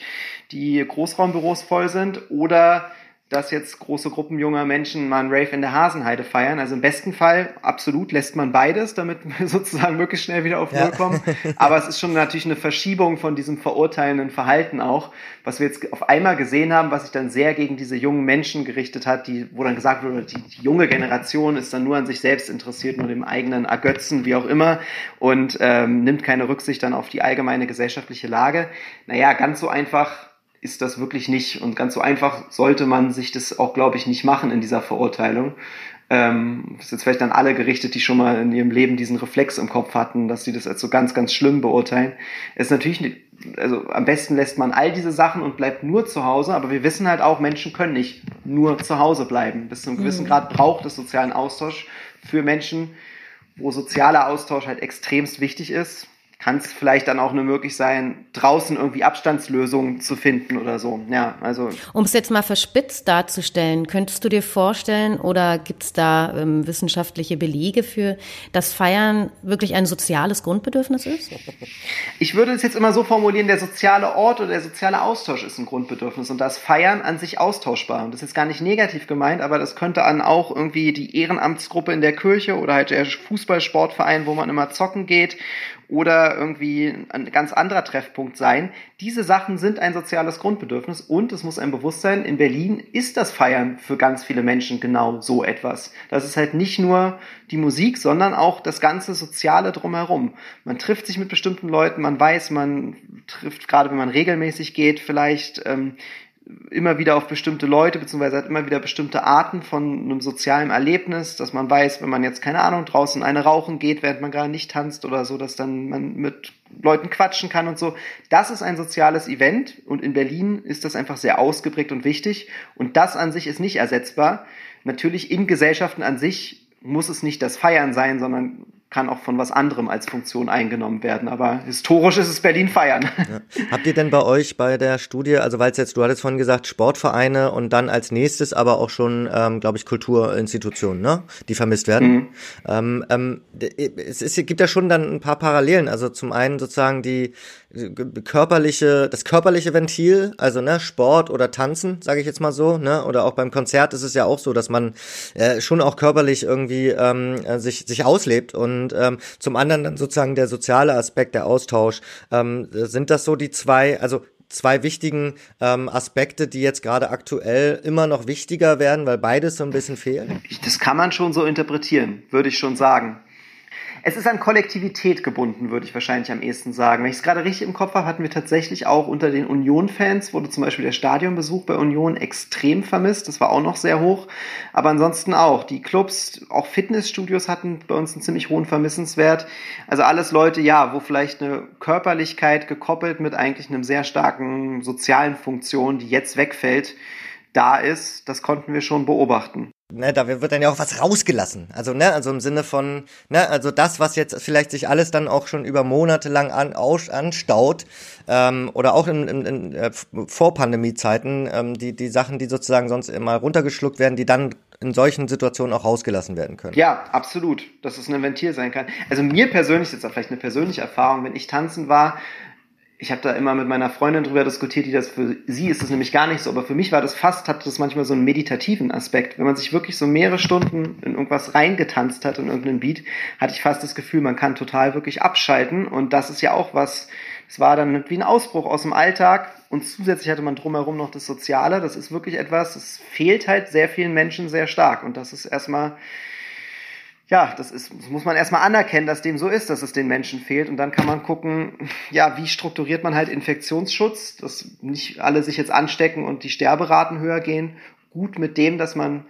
die Großraumbüros voll sind oder dass jetzt große Gruppen junger Menschen mal einen Rave in der Hasenheide feiern. Also im besten Fall absolut lässt man beides, damit wir sozusagen möglichst schnell wieder auf Null ja. kommen. Aber es ist schon natürlich eine Verschiebung von diesem verurteilenden Verhalten auch, was wir jetzt auf einmal gesehen haben, was sich dann sehr gegen diese jungen Menschen gerichtet hat, die, wo dann gesagt wurde, die, die junge Generation ist dann nur an sich selbst interessiert, nur dem eigenen Ergötzen, wie auch immer, und ähm, nimmt keine Rücksicht dann auf die allgemeine gesellschaftliche Lage. Naja, ganz so einfach ist das wirklich nicht. Und ganz so einfach sollte man sich das auch, glaube ich, nicht machen in dieser Verurteilung. Ähm, das ist jetzt vielleicht an alle gerichtet, die schon mal in ihrem Leben diesen Reflex im Kopf hatten, dass sie das als so ganz, ganz schlimm beurteilen. Es ist natürlich nicht, also am besten lässt man all diese Sachen und bleibt nur zu Hause, aber wir wissen halt auch, Menschen können nicht nur zu Hause bleiben. Bis zu einem gewissen mhm. Grad braucht es sozialen Austausch für Menschen, wo sozialer Austausch halt extremst wichtig ist kann es vielleicht dann auch nur möglich sein, draußen irgendwie Abstandslösungen zu finden oder so. Ja, also. Um es jetzt mal verspitzt darzustellen, könntest du dir vorstellen oder gibt es da ähm, wissenschaftliche Belege für, dass Feiern wirklich ein soziales Grundbedürfnis ist? Ich würde es jetzt immer so formulieren, der soziale Ort oder der soziale Austausch ist ein Grundbedürfnis und das Feiern an sich austauschbar. Und das ist gar nicht negativ gemeint, aber das könnte an auch irgendwie die Ehrenamtsgruppe in der Kirche oder halt der Fußballsportverein, wo man immer zocken geht oder irgendwie ein ganz anderer Treffpunkt sein. Diese Sachen sind ein soziales Grundbedürfnis und es muss ein Bewusstsein, in Berlin ist das Feiern für ganz viele Menschen genau so etwas. Das ist halt nicht nur die Musik, sondern auch das ganze Soziale drumherum. Man trifft sich mit bestimmten Leuten, man weiß, man trifft, gerade wenn man regelmäßig geht, vielleicht ähm, immer wieder auf bestimmte Leute, beziehungsweise hat immer wieder bestimmte Arten von einem sozialen Erlebnis, dass man weiß, wenn man jetzt, keine Ahnung, draußen eine rauchen geht, während man gerade nicht tanzt oder so, dass dann man mit Leuten quatschen kann und so. Das ist ein soziales Event und in Berlin ist das einfach sehr ausgeprägt und wichtig und das an sich ist nicht ersetzbar. Natürlich in Gesellschaften an sich muss es nicht das Feiern sein, sondern kann auch von was anderem als Funktion eingenommen werden. Aber historisch ist es Berlin feiern. Ja. Habt ihr denn bei euch bei der Studie, also weil es jetzt, du hattest vorhin gesagt, Sportvereine und dann als nächstes aber auch schon, ähm, glaube ich, Kulturinstitutionen, ne? die vermisst werden. Mhm. Ähm, ähm, es, ist, es gibt ja schon dann ein paar Parallelen. Also zum einen sozusagen die körperliche, das körperliche Ventil, also ne, Sport oder Tanzen, sage ich jetzt mal so, ne, oder auch beim Konzert ist es ja auch so, dass man äh, schon auch körperlich irgendwie ähm, äh, sich sich auslebt und ähm, zum anderen dann sozusagen der soziale Aspekt, der Austausch. Ähm, sind das so die zwei, also zwei wichtigen ähm, Aspekte, die jetzt gerade aktuell immer noch wichtiger werden, weil beides so ein bisschen fehlt? Das kann man schon so interpretieren, würde ich schon sagen. Es ist an Kollektivität gebunden, würde ich wahrscheinlich am ehesten sagen. Wenn ich es gerade richtig im Kopf habe, hatten wir tatsächlich auch unter den Union-Fans, wurde zum Beispiel der Stadionbesuch bei Union extrem vermisst. Das war auch noch sehr hoch. Aber ansonsten auch. Die Clubs, auch Fitnessstudios hatten bei uns einen ziemlich hohen Vermissenswert. Also alles Leute, ja, wo vielleicht eine Körperlichkeit gekoppelt mit eigentlich einem sehr starken sozialen Funktion, die jetzt wegfällt, da ist, das konnten wir schon beobachten. Ne, da wird dann ja auch was rausgelassen. Also, ne, also im Sinne von, ne, also das, was jetzt vielleicht sich alles dann auch schon über Monate lang an, aus, anstaut, ähm, oder auch in, in, in äh, Vor-Pandemie-Zeiten, ähm, die, die Sachen, die sozusagen sonst immer runtergeschluckt werden, die dann in solchen Situationen auch rausgelassen werden können. Ja, absolut, dass es ein Ventil sein kann. Also mir persönlich, ist vielleicht eine persönliche Erfahrung, wenn ich tanzen war, ich habe da immer mit meiner Freundin drüber diskutiert, die das für sie ist es nämlich gar nicht so, aber für mich war das fast, hat das manchmal so einen meditativen Aspekt. Wenn man sich wirklich so mehrere Stunden in irgendwas reingetanzt hat, in irgendeinen Beat, hatte ich fast das Gefühl, man kann total wirklich abschalten und das ist ja auch was, es war dann wie ein Ausbruch aus dem Alltag und zusätzlich hatte man drumherum noch das Soziale. Das ist wirklich etwas, das fehlt halt sehr vielen Menschen sehr stark und das ist erstmal ja, das ist, das muss man erstmal anerkennen, dass dem so ist, dass es den Menschen fehlt. Und dann kann man gucken, ja, wie strukturiert man halt Infektionsschutz, dass nicht alle sich jetzt anstecken und die Sterberaten höher gehen. Gut mit dem, dass man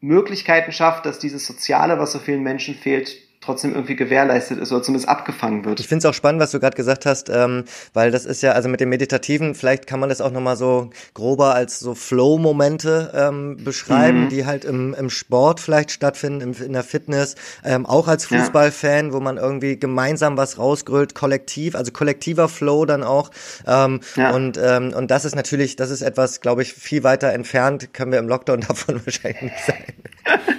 Möglichkeiten schafft, dass dieses Soziale, was so vielen Menschen fehlt, trotzdem irgendwie gewährleistet ist oder zumindest abgefangen wird. Ich finde es auch spannend, was du gerade gesagt hast, ähm, weil das ist ja, also mit dem Meditativen, vielleicht kann man das auch nochmal so grober als so Flow-Momente ähm, beschreiben, mhm. die halt im, im Sport vielleicht stattfinden, im, in der Fitness, ähm, auch als Fußballfan, ja. wo man irgendwie gemeinsam was rausgrölt, kollektiv, also kollektiver Flow dann auch. Ähm, ja. und, ähm, und das ist natürlich, das ist etwas, glaube ich, viel weiter entfernt, können wir im Lockdown davon wahrscheinlich nicht sein.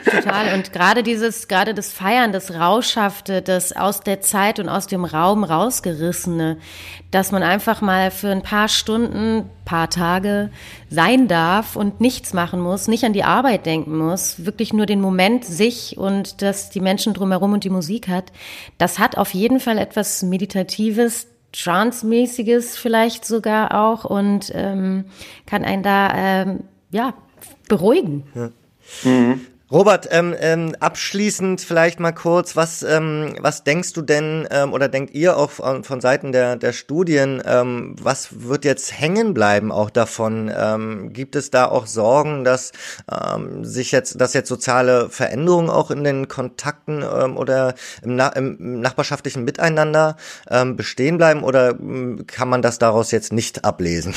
Total. Und gerade dieses, gerade das Feiern, das Raus Rauschhafte, das aus der Zeit und aus dem Raum rausgerissene, dass man einfach mal für ein paar Stunden, paar Tage sein darf und nichts machen muss, nicht an die Arbeit denken muss, wirklich nur den Moment sich und dass die Menschen drumherum und die Musik hat, das hat auf jeden Fall etwas Meditatives, Trance-mäßiges vielleicht sogar auch und ähm, kann einen da ähm, ja beruhigen. Ja. Mhm. Robert, ähm, ähm, abschließend vielleicht mal kurz, was, ähm, was denkst du denn ähm, oder denkt ihr auch von, von Seiten der, der Studien, ähm, was wird jetzt hängen bleiben auch davon? Ähm, gibt es da auch Sorgen, dass ähm, sich jetzt, dass jetzt soziale Veränderungen auch in den Kontakten ähm, oder im, Na im nachbarschaftlichen Miteinander ähm, bestehen bleiben oder ähm, kann man das daraus jetzt nicht ablesen?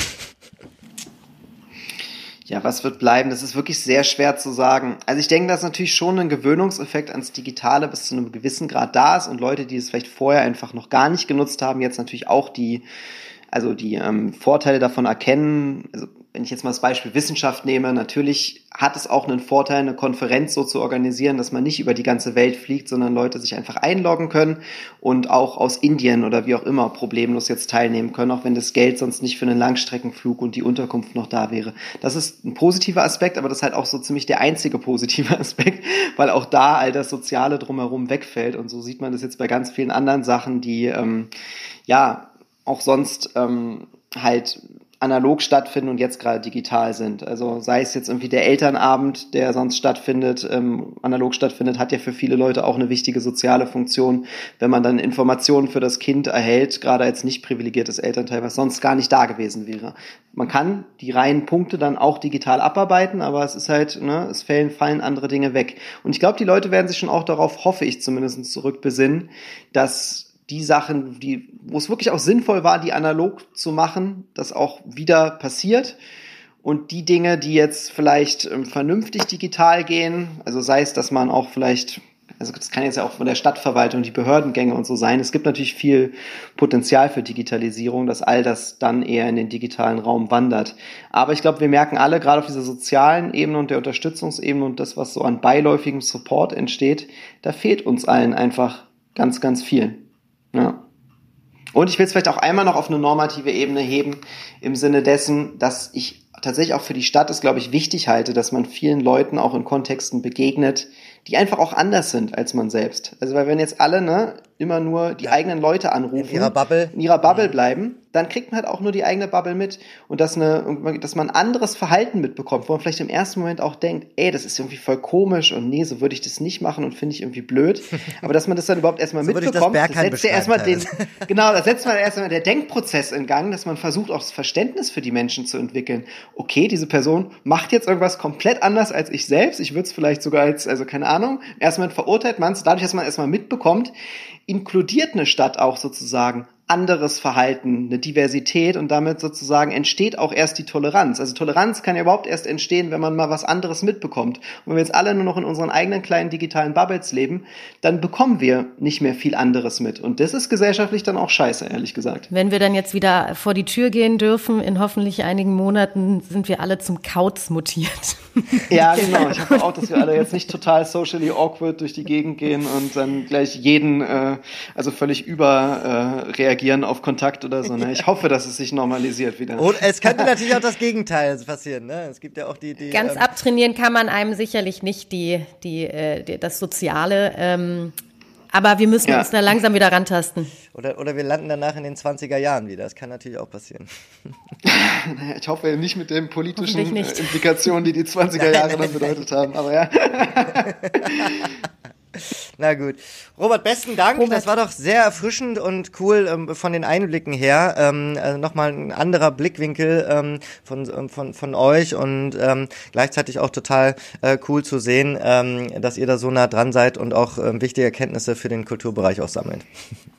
Ja, was wird bleiben? Das ist wirklich sehr schwer zu sagen. Also ich denke, dass natürlich schon ein Gewöhnungseffekt ans Digitale bis zu einem gewissen Grad da ist und Leute, die es vielleicht vorher einfach noch gar nicht genutzt haben, jetzt natürlich auch die, also die ähm, Vorteile davon erkennen. Also wenn ich jetzt mal das Beispiel Wissenschaft nehme, natürlich hat es auch einen Vorteil, eine Konferenz so zu organisieren, dass man nicht über die ganze Welt fliegt, sondern Leute sich einfach einloggen können und auch aus Indien oder wie auch immer problemlos jetzt teilnehmen können, auch wenn das Geld sonst nicht für einen Langstreckenflug und die Unterkunft noch da wäre. Das ist ein positiver Aspekt, aber das ist halt auch so ziemlich der einzige positive Aspekt, weil auch da all das Soziale drumherum wegfällt und so sieht man das jetzt bei ganz vielen anderen Sachen, die ähm, ja auch sonst ähm, halt analog stattfinden und jetzt gerade digital sind. Also sei es jetzt irgendwie der Elternabend, der sonst stattfindet, ähm, analog stattfindet, hat ja für viele Leute auch eine wichtige soziale Funktion, wenn man dann Informationen für das Kind erhält, gerade als nicht privilegiertes Elternteil, was sonst gar nicht da gewesen wäre. Man kann die reinen Punkte dann auch digital abarbeiten, aber es ist halt, ne, es fallen, fallen andere Dinge weg. Und ich glaube, die Leute werden sich schon auch darauf, hoffe ich zumindest, zurückbesinnen, dass die Sachen, die, wo es wirklich auch sinnvoll war, die analog zu machen, das auch wieder passiert. Und die Dinge, die jetzt vielleicht ähm, vernünftig digital gehen, also sei es, dass man auch vielleicht, also das kann jetzt ja auch von der Stadtverwaltung, die Behördengänge und so sein. Es gibt natürlich viel Potenzial für Digitalisierung, dass all das dann eher in den digitalen Raum wandert. Aber ich glaube, wir merken alle, gerade auf dieser sozialen Ebene und der Unterstützungsebene und das, was so an beiläufigem Support entsteht, da fehlt uns allen einfach ganz, ganz viel. Ja. Und ich will es vielleicht auch einmal noch auf eine normative Ebene heben, im Sinne dessen, dass ich tatsächlich auch für die Stadt es, glaube ich, wichtig halte, dass man vielen Leuten auch in Kontexten begegnet, die einfach auch anders sind als man selbst. Also weil wenn jetzt alle, ne, immer nur die ja. eigenen Leute anrufen, in ihrer Bubble, in ihrer Bubble bleiben, dann kriegt man halt auch nur die eigene Bubble mit und dass, eine, dass man anderes Verhalten mitbekommt, wo man vielleicht im ersten Moment auch denkt, ey, das ist irgendwie voll komisch und nee, so würde ich das nicht machen und finde ich irgendwie blöd. Aber dass man das dann überhaupt erstmal so mitbekommt, das, das setzt ja erstmal den, genau, da setzt man erstmal der Denkprozess in Gang, dass man versucht auch das Verständnis für die Menschen zu entwickeln. Okay, diese Person macht jetzt irgendwas komplett anders als ich selbst. Ich würde es vielleicht sogar als, also keine Ahnung, erstmal verurteilt man es, dadurch, dass man erstmal mitbekommt, inkludiert eine Stadt auch sozusagen anderes Verhalten, eine Diversität und damit sozusagen entsteht auch erst die Toleranz. Also Toleranz kann ja überhaupt erst entstehen, wenn man mal was anderes mitbekommt. Und wenn wir jetzt alle nur noch in unseren eigenen kleinen digitalen Bubbles leben, dann bekommen wir nicht mehr viel anderes mit. Und das ist gesellschaftlich dann auch scheiße, ehrlich gesagt. Wenn wir dann jetzt wieder vor die Tür gehen dürfen, in hoffentlich einigen Monaten sind wir alle zum Kauz mutiert. Ja, genau. Ich hoffe auch, dass wir alle jetzt nicht total socially awkward durch die Gegend gehen und dann gleich jeden, äh, also völlig über äh, reagieren auf Kontakt oder so. Ne? Ich hoffe, dass es sich normalisiert wieder. Und es könnte natürlich auch das Gegenteil passieren. Ne? Es gibt ja auch die, die ganz ähm, abtrainieren kann man einem sicherlich nicht die, die, äh, die das Soziale. Ähm, aber wir müssen ja. uns da langsam wieder rantasten. Oder, oder wir landen danach in den 20er Jahren wieder. Das kann natürlich auch passieren. ich hoffe nicht mit den politischen Implikationen, die die 20er Jahre dann bedeutet haben. Aber ja. Na gut. Robert, besten Dank. Robert. Das war doch sehr erfrischend und cool ähm, von den Einblicken her. Ähm, also Nochmal ein anderer Blickwinkel ähm, von, ähm, von, von euch und ähm, gleichzeitig auch total äh, cool zu sehen, ähm, dass ihr da so nah dran seid und auch ähm, wichtige Erkenntnisse für den Kulturbereich auch sammelt.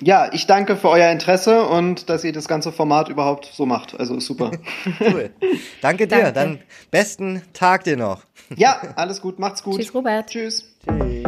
Ja, ich danke für euer Interesse und dass ihr das ganze Format überhaupt so macht. Also super. cool. Danke dir. Danke. Dann besten Tag dir noch. Ja, alles gut. Macht's gut. Tschüss, Robert. Tschüss. Tschüss.